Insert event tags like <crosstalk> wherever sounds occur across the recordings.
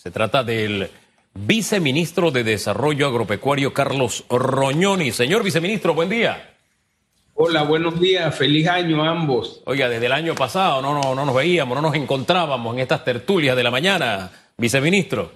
Se trata del viceministro de Desarrollo Agropecuario, Carlos Roñoni. Señor viceministro, buen día. Hola, buenos días, feliz año a ambos. Oiga, desde el año pasado no, no, no nos veíamos, no nos encontrábamos en estas tertulias de la mañana, viceministro.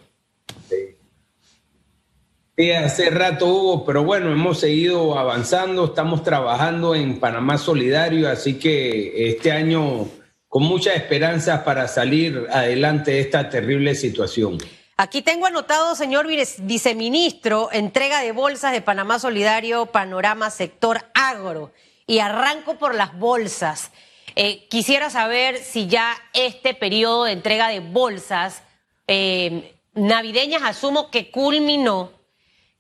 Sí, hace rato hubo, pero bueno, hemos seguido avanzando, estamos trabajando en Panamá Solidario, así que este año con muchas esperanzas para salir adelante de esta terrible situación. Aquí tengo anotado, señor viceministro, entrega de bolsas de Panamá Solidario, panorama sector agro y arranco por las bolsas. Eh, quisiera saber si ya este periodo de entrega de bolsas eh, navideñas, asumo que culminó.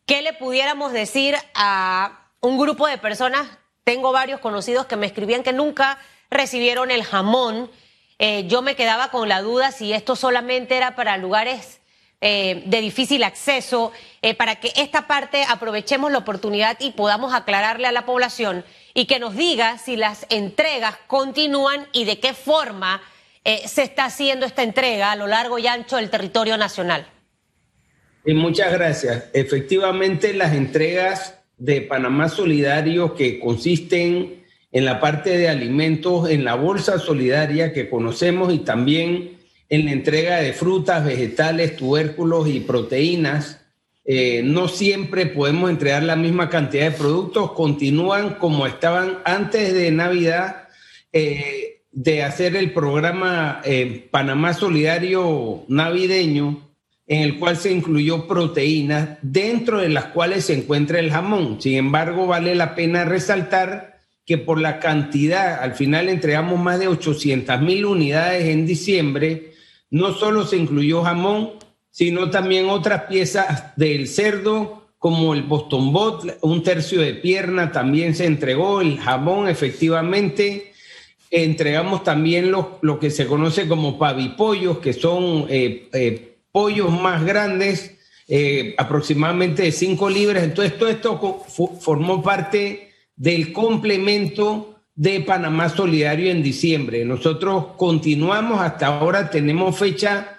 ¿Qué le pudiéramos decir a un grupo de personas? Tengo varios conocidos que me escribían que nunca recibieron el jamón. Eh, yo me quedaba con la duda si esto solamente era para lugares de difícil acceso, para que esta parte aprovechemos la oportunidad y podamos aclararle a la población y que nos diga si las entregas continúan y de qué forma eh, se está haciendo esta entrega a lo largo y ancho del territorio nacional. Y muchas gracias. Efectivamente, las entregas de Panamá Solidario que consisten en la parte de alimentos, en la bolsa solidaria que conocemos y también en la entrega de frutas, vegetales, tubérculos y proteínas, eh, no siempre podemos entregar la misma cantidad de productos, continúan como estaban antes de Navidad eh, de hacer el programa eh, Panamá Solidario Navideño, en el cual se incluyó proteínas, dentro de las cuales se encuentra el jamón. Sin embargo, vale la pena resaltar que por la cantidad, al final entregamos más de 800 mil unidades en diciembre, no solo se incluyó jamón, sino también otras piezas del cerdo, como el Boston Bot, un tercio de pierna también se entregó, el jamón efectivamente. Entregamos también lo, lo que se conoce como pavipollos, que son eh, eh, pollos más grandes, eh, aproximadamente de 5 libras. Entonces, todo esto formó parte del complemento de Panamá Solidario en diciembre. Nosotros continuamos, hasta ahora tenemos fecha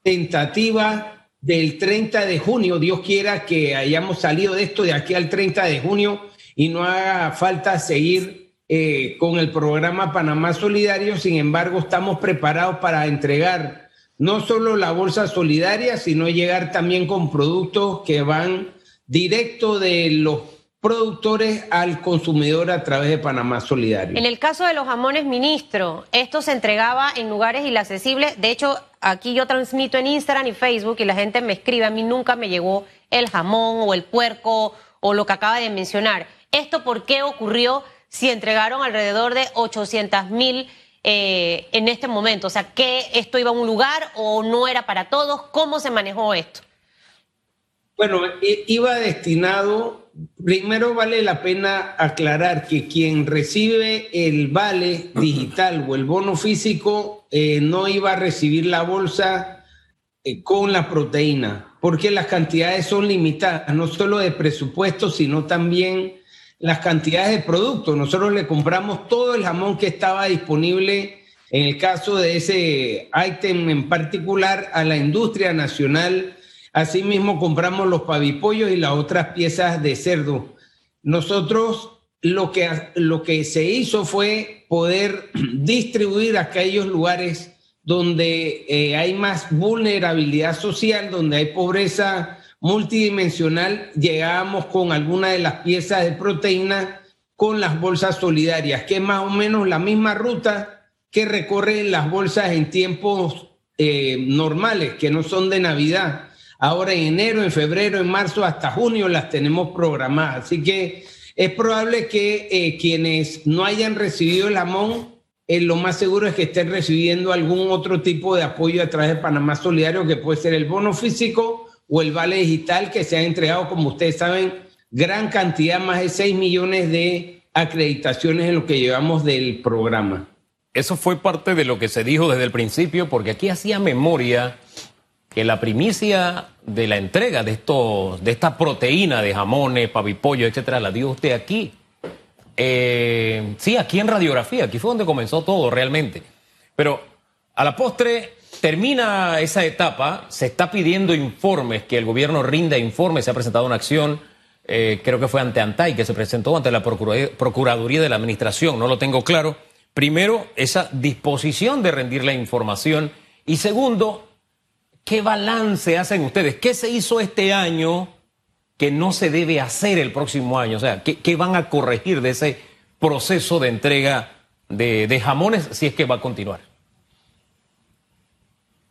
tentativa del 30 de junio. Dios quiera que hayamos salido de esto de aquí al 30 de junio y no haga falta seguir eh, con el programa Panamá Solidario. Sin embargo, estamos preparados para entregar no solo la bolsa solidaria, sino llegar también con productos que van directo de los productores al consumidor a través de Panamá Solidario. En el caso de los jamones, ministro, esto se entregaba en lugares inaccesibles. De hecho, aquí yo transmito en Instagram y Facebook y la gente me escribe, a mí nunca me llegó el jamón o el puerco o lo que acaba de mencionar. ¿Esto por qué ocurrió si entregaron alrededor de 800 mil eh, en este momento? O sea, ¿que esto iba a un lugar o no era para todos? ¿Cómo se manejó esto? Bueno, iba destinado, primero vale la pena aclarar que quien recibe el vale digital o el bono físico eh, no iba a recibir la bolsa eh, con la proteína, porque las cantidades son limitadas, no solo de presupuesto, sino también las cantidades de productos. Nosotros le compramos todo el jamón que estaba disponible en el caso de ese ítem en particular a la industria nacional Asimismo, compramos los pavipollos y las otras piezas de cerdo. Nosotros lo que, lo que se hizo fue poder <clears throat> distribuir a aquellos lugares donde eh, hay más vulnerabilidad social, donde hay pobreza multidimensional, llegábamos con alguna de las piezas de proteína con las bolsas solidarias, que es más o menos la misma ruta que recorren las bolsas en tiempos eh, normales, que no son de Navidad. Ahora en enero, en febrero, en marzo, hasta junio las tenemos programadas. Así que es probable que eh, quienes no hayan recibido el jamón, eh, lo más seguro es que estén recibiendo algún otro tipo de apoyo a través de Panamá Solidario, que puede ser el bono físico o el vale digital, que se ha entregado, como ustedes saben, gran cantidad, más de 6 millones de acreditaciones en lo que llevamos del programa. Eso fue parte de lo que se dijo desde el principio, porque aquí hacía memoria que la primicia de la entrega de estos, de esta proteína de jamones, pavipollo, etcétera, la dio usted aquí. Eh, sí, aquí en radiografía, aquí fue donde comenzó todo realmente. Pero a la postre, termina esa etapa, se está pidiendo informes, que el gobierno rinda informes, se ha presentado una acción, eh, creo que fue ante ANTAI, que se presentó ante la Procuraduría de la Administración, no lo tengo claro. Primero, esa disposición de rendir la información y segundo, ¿qué balance hacen ustedes? ¿Qué se hizo este año que no se debe hacer el próximo año? O sea, ¿qué, van a corregir de ese proceso de entrega de jamones si es que va a continuar?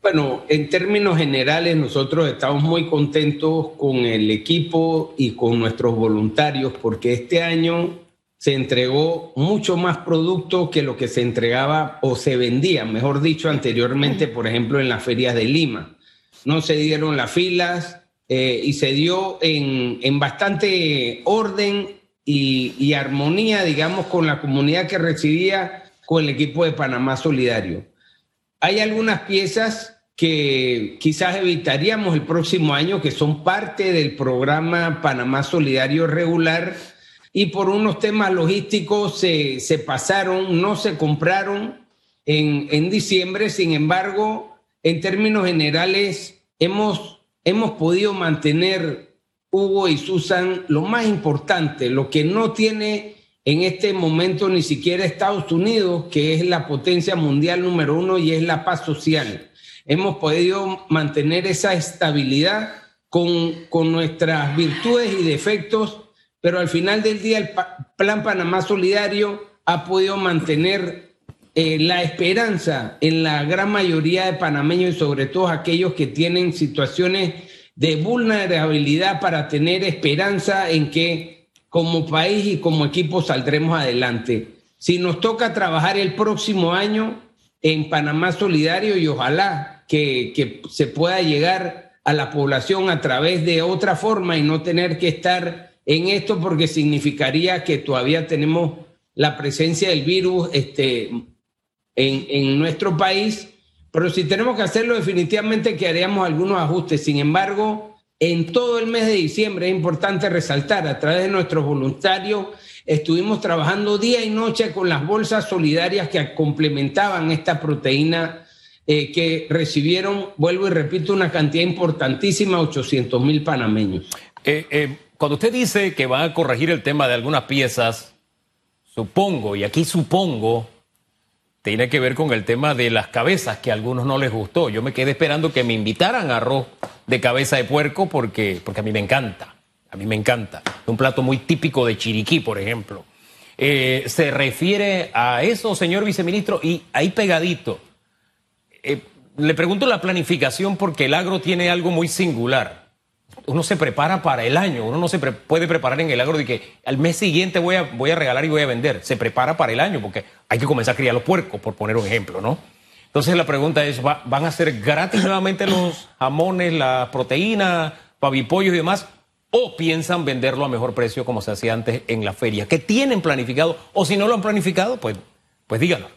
Bueno, en términos generales nosotros estamos muy contentos con el equipo y con nuestros voluntarios porque este año se entregó mucho más producto que lo que se entregaba o se vendía, mejor dicho, anteriormente, por ejemplo, en las ferias de Lima. No se dieron las filas eh, y se dio en, bastante orden y, y armonía, digamos, con la comunidad que recibía con el equipo de Panamá Solidario. Hay algunas piezas que quizás evitaríamos el próximo año, que son parte del programa Panamá Solidario Regular, y por unos temas logísticos se, se pasaron, no se compraron en, en, diciembre, sin embargo, en términos generales, hemos, hemos podido mantener, Hugo y Susan, lo más importante, lo que no tiene en este momento ni siquiera Estados Unidos, que es la potencia mundial número uno y es la paz social. Hemos podido mantener esa estabilidad con, con nuestras virtudes y defectos, pero al final del día el Plan Panamá Solidario ha podido mantener eh, la esperanza en la gran mayoría de panameños y sobre todo aquellos que tienen situaciones de vulnerabilidad para tener esperanza en que como país y como equipo saldremos adelante. Si nos toca trabajar el próximo año en Panamá Solidario y ojalá que, que se pueda llegar a la población a través de otra forma y no tener que estar en esto porque significaría que todavía tenemos la presencia del virus este, en, en nuestro país. Pero si tenemos que hacerlo, definitivamente que haríamos algunos ajustes. Sin embargo, en todo el mes de diciembre es importante resaltar, a través de nuestros voluntarios, estuvimos trabajando día y noche con las bolsas solidarias que complementaban esta proteína eh, que recibieron, vuelvo y repito, una cantidad importantísima, 800 mil panameños. Eh, eh, cuando usted dice que va a corregir el tema de algunas piezas, supongo, y aquí supongo, tiene que ver con el tema de las cabezas, que a algunos no les gustó. Yo me quedé esperando que me invitaran a arroz de cabeza de puerco porque, porque a mí me encanta. A mí me encanta. Un plato muy típico de Chiriquí, por ejemplo. Eh, se refiere a eso, señor viceministro, y ahí pegadito. Eh, le pregunto la planificación porque el agro tiene algo muy singular. Uno se prepara para el año, uno no se puede preparar en el agro de que al mes siguiente voy a, voy a regalar y voy a vender. Se prepara para el año porque hay que comenzar a criar los puercos, por poner un ejemplo, ¿no? Entonces la pregunta es, ¿van a ser gratis nuevamente los jamones, la proteína, pavipollos y demás? ¿O piensan venderlo a mejor precio como se hacía antes en la feria? ¿Qué tienen planificado? O si no lo han planificado, pues, pues díganlo.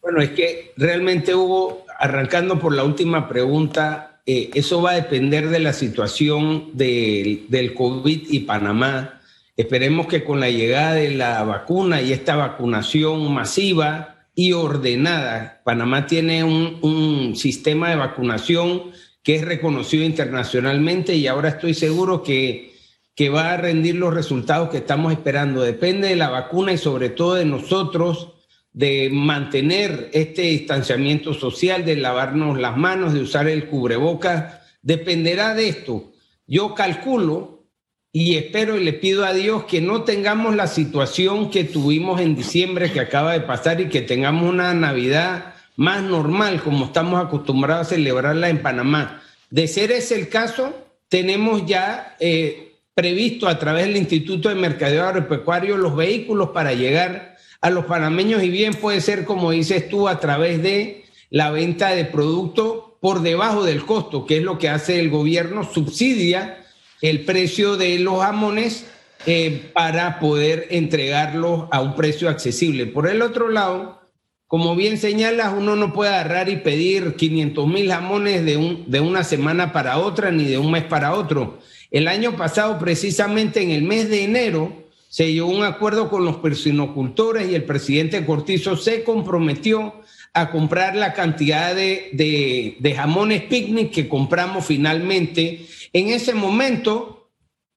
Bueno, es que realmente hubo, arrancando por la última pregunta, eh, eso va a depender de la situación del, COVID y Panamá. Esperemos que con la llegada de la vacuna y esta vacunación masiva, y ordenada. Panamá tiene un, sistema de vacunación que es reconocido internacionalmente y ahora estoy seguro que, que va a rendir los resultados que estamos esperando. Depende de la vacuna y sobre todo de nosotros de mantener este distanciamiento social, de lavarnos las manos, de usar el cubrebocas, dependerá de esto. Yo calculo y espero y le pido a Dios que no tengamos la situación que tuvimos en diciembre que acaba de pasar y que tengamos una Navidad más normal como estamos acostumbrados a celebrarla en Panamá. De ser ese el caso, tenemos ya eh, previsto a través del Instituto de Mercadeo Agropecuario los vehículos para llegar a los panameños y bien puede ser, como dices tú, a través de la venta de productos por debajo del costo, que es lo que hace el gobierno, subsidia el precio de los jamones eh, para poder entregarlos a un precio accesible. Por el otro lado, como bien señalas, uno no puede agarrar y pedir 500 mil jamones de, un, de una semana para otra ni de un mes para otro. El año pasado, precisamente en el mes de enero, se llegó un acuerdo con los persinocultores y el presidente Cortizo se comprometió a comprar la cantidad de, de, jamones picnic que compramos finalmente. En ese momento,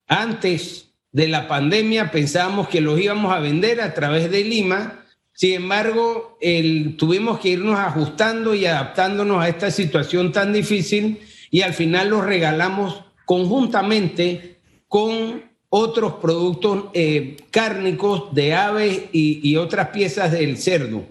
antes de la pandemia, pensábamos que los íbamos a vender a través de Lima. Sin embargo, el, tuvimos que irnos ajustando y adaptándonos a esta situación tan difícil y al final los regalamos conjuntamente con otros productos eh, cárnicos de aves y, otras piezas del cerdo.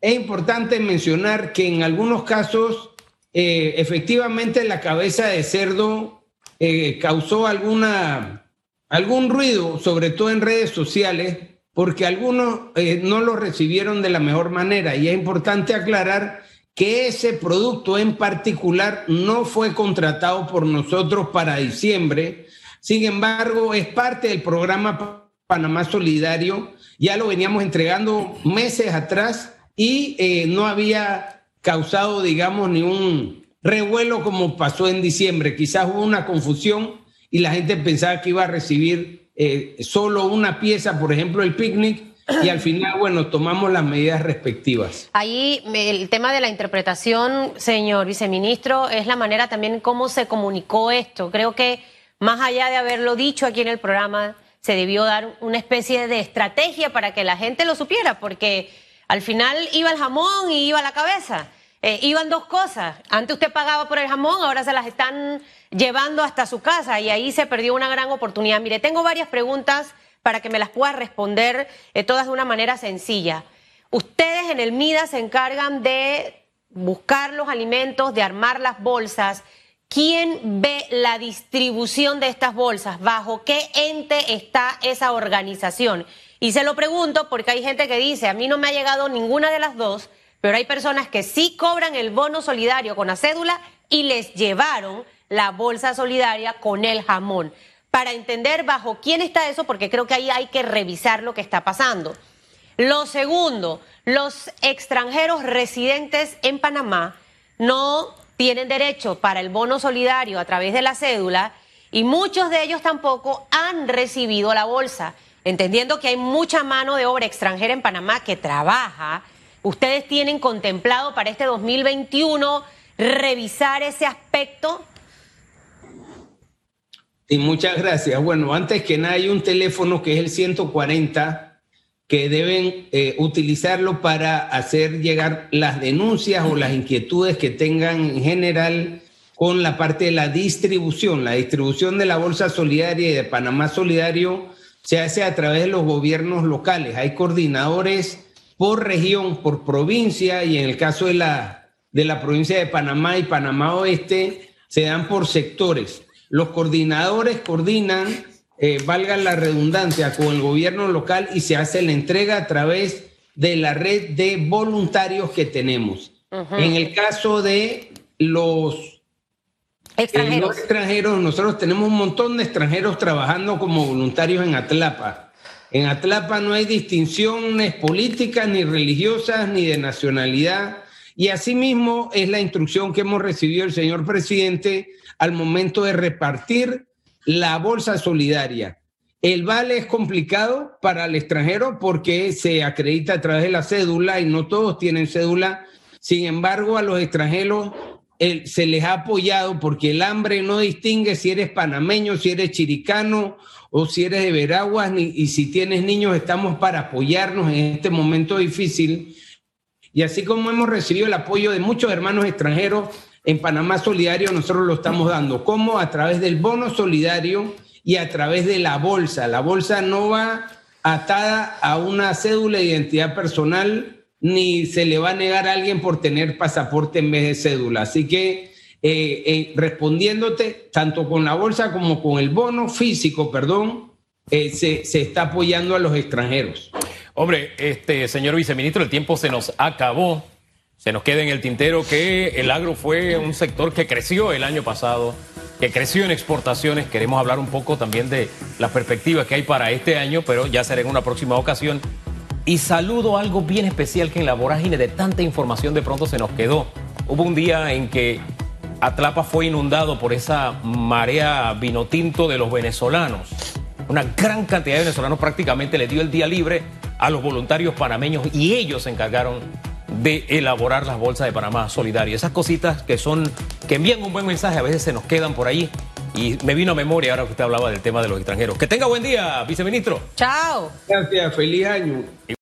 Es importante mencionar que en algunos casos eh, efectivamente la cabeza de cerdo eh, causó alguna, algún ruido, sobre todo en redes sociales, porque algunos no lo recibieron de la mejor manera. Y es importante aclarar que ese producto en particular no fue contratado por nosotros para diciembre, sin embargo, es parte del programa Panamá Solidario. Ya lo veníamos entregando meses atrás y eh, no había causado, digamos, ni un revuelo como pasó en diciembre. Quizás hubo una confusión y la gente pensaba que iba a recibir eh, solo una pieza, por ejemplo, el picnic, y al final, bueno, tomamos las medidas respectivas. Ahí el tema de la interpretación, señor viceministro, es la manera también cómo se comunicó esto. Creo que más allá de haberlo dicho aquí en el programa, se debió dar una especie de estrategia para que la gente lo supiera, porque al final iba el jamón y iba la cabeza. Eh, iban dos cosas. Antes usted pagaba por el jamón, ahora se las están llevando hasta su casa y ahí se perdió una gran oportunidad. Mire, tengo varias preguntas para que me las pueda responder eh, todas de una manera sencilla. Ustedes en el MIDA se encargan de buscar los alimentos, de armar las bolsas ¿Quién ve la distribución de estas bolsas? ¿Bajo qué ente está esa organización? Y se lo pregunto porque hay gente que dice, a mí no me ha llegado ninguna de las dos, pero hay personas que sí cobran el bono solidario con la cédula y les llevaron la bolsa solidaria con el jamón. Para entender bajo quién está eso, porque creo que ahí hay que revisar lo que está pasando. Lo segundo, los extranjeros residentes en Panamá no tienen derecho para el bono solidario a través de la cédula y muchos de ellos tampoco han recibido la bolsa. Entendiendo que hay mucha mano de obra extranjera en Panamá que trabaja, ¿ustedes tienen contemplado para este 2021 revisar ese aspecto? Y muchas gracias. Bueno, antes que nada hay un teléfono que es el 140 que deben eh, utilizarlo para hacer llegar las denuncias o las inquietudes que tengan en general con la parte de la distribución. La distribución de la Bolsa Solidaria y de Panamá Solidario se hace a través de los gobiernos locales. Hay coordinadores por región, por provincia y en el caso de la, de la provincia de Panamá y Panamá Oeste se dan por sectores. Los coordinadores coordinan eh, valga la redundancia, con el gobierno local y se hace la entrega a través de la red de voluntarios que tenemos. En el caso de los eh, extranjeros. extranjeros, nosotros tenemos un montón de extranjeros trabajando como voluntarios en Atlapa. En Atlapa no hay distinciones políticas, ni religiosas, ni de nacionalidad. Y asimismo es la instrucción que hemos recibido el señor presidente al momento de repartir la bolsa solidaria. El vale es complicado para el extranjero porque se acredita a través de la cédula y no todos tienen cédula. Sin embargo, a los extranjeros se les ha apoyado porque el hambre no distingue si eres panameño, si eres chiricano o si eres de Veraguas, ni, y si tienes niños, estamos para apoyarnos en este momento difícil. Y así como hemos recibido el apoyo de muchos hermanos extranjeros, en Panamá Solidario nosotros lo estamos dando. como A través del bono solidario y a través de la bolsa. La bolsa no va atada a una cédula de identidad personal ni se le va a negar a alguien por tener pasaporte en vez de cédula. Así que eh, eh, respondiéndote, tanto con la bolsa como con el bono físico, perdón, eh, se, se, está apoyando a los extranjeros. Hombre, este señor viceministro, el tiempo se nos acabó se nos queda en el tintero que el agro fue un sector que creció el año pasado, que creció en exportaciones. Queremos hablar un poco también de las perspectivas que hay para este año, pero ya será en una próxima ocasión. Y saludo algo bien especial que en la vorágine de tanta información de pronto se nos quedó. Hubo un día en que Atlapa fue inundado por esa marea vinotinto de los venezolanos. Una gran cantidad de venezolanos prácticamente le dio el día libre a los voluntarios panameños y ellos se encargaron de elaborar las bolsas de Panamá Solidario. Esas cositas que son, que envían un buen mensaje, a veces se nos quedan por ahí. Y me vino a memoria ahora que usted hablaba del tema de los extranjeros. Que tenga buen día, viceministro. Chao. Gracias, feliz año.